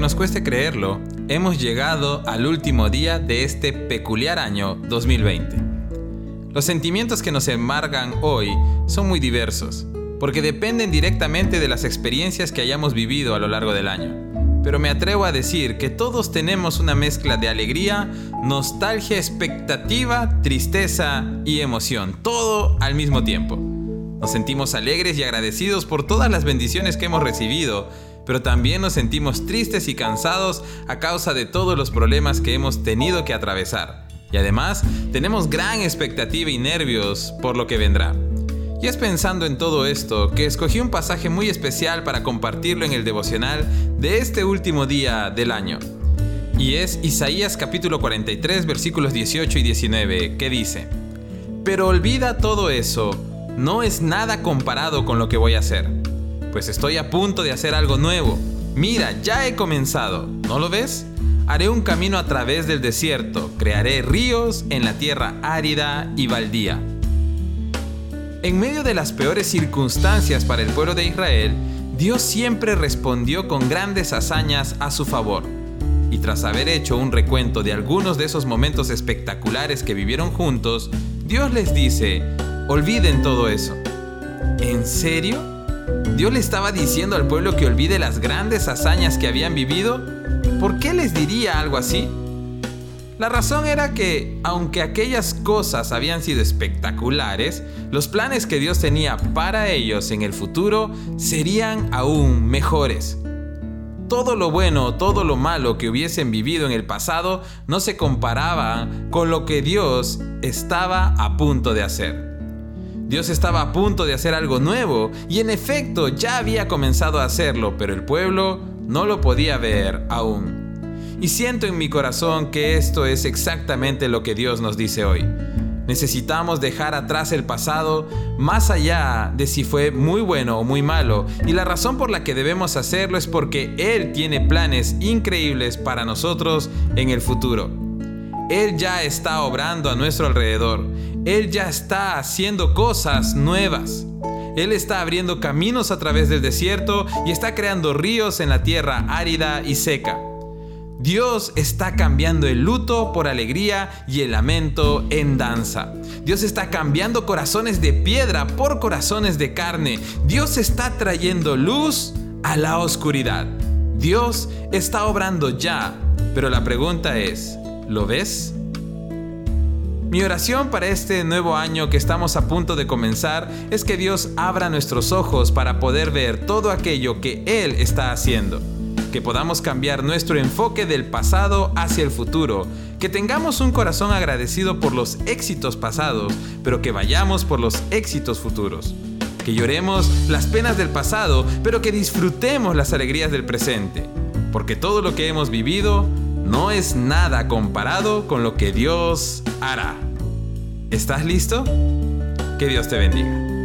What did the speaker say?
nos cueste creerlo, hemos llegado al último día de este peculiar año 2020. Los sentimientos que nos embargan hoy son muy diversos, porque dependen directamente de las experiencias que hayamos vivido a lo largo del año. Pero me atrevo a decir que todos tenemos una mezcla de alegría, nostalgia, expectativa, tristeza y emoción, todo al mismo tiempo. Nos sentimos alegres y agradecidos por todas las bendiciones que hemos recibido, pero también nos sentimos tristes y cansados a causa de todos los problemas que hemos tenido que atravesar. Y además tenemos gran expectativa y nervios por lo que vendrá. Y es pensando en todo esto que escogí un pasaje muy especial para compartirlo en el devocional de este último día del año. Y es Isaías capítulo 43 versículos 18 y 19 que dice, Pero olvida todo eso no es nada comparado con lo que voy a hacer, pues estoy a punto de hacer algo nuevo. Mira, ya he comenzado, ¿no lo ves? Haré un camino a través del desierto, crearé ríos en la tierra árida y baldía. En medio de las peores circunstancias para el pueblo de Israel, Dios siempre respondió con grandes hazañas a su favor. Y tras haber hecho un recuento de algunos de esos momentos espectaculares que vivieron juntos, Dios les dice, Olviden todo eso. ¿En serio? ¿Dios le estaba diciendo al pueblo que olvide las grandes hazañas que habían vivido? ¿Por qué les diría algo así? La razón era que, aunque aquellas cosas habían sido espectaculares, los planes que Dios tenía para ellos en el futuro serían aún mejores. Todo lo bueno, todo lo malo que hubiesen vivido en el pasado no se comparaba con lo que Dios estaba a punto de hacer. Dios estaba a punto de hacer algo nuevo y en efecto ya había comenzado a hacerlo, pero el pueblo no lo podía ver aún. Y siento en mi corazón que esto es exactamente lo que Dios nos dice hoy. Necesitamos dejar atrás el pasado más allá de si fue muy bueno o muy malo. Y la razón por la que debemos hacerlo es porque Él tiene planes increíbles para nosotros en el futuro. Él ya está obrando a nuestro alrededor. Él ya está haciendo cosas nuevas. Él está abriendo caminos a través del desierto y está creando ríos en la tierra árida y seca. Dios está cambiando el luto por alegría y el lamento en danza. Dios está cambiando corazones de piedra por corazones de carne. Dios está trayendo luz a la oscuridad. Dios está obrando ya. Pero la pregunta es, ¿lo ves? Mi oración para este nuevo año que estamos a punto de comenzar es que Dios abra nuestros ojos para poder ver todo aquello que Él está haciendo. Que podamos cambiar nuestro enfoque del pasado hacia el futuro. Que tengamos un corazón agradecido por los éxitos pasados, pero que vayamos por los éxitos futuros. Que lloremos las penas del pasado, pero que disfrutemos las alegrías del presente. Porque todo lo que hemos vivido no es nada comparado con lo que Dios hará. ¿Estás listo? Que Dios te bendiga.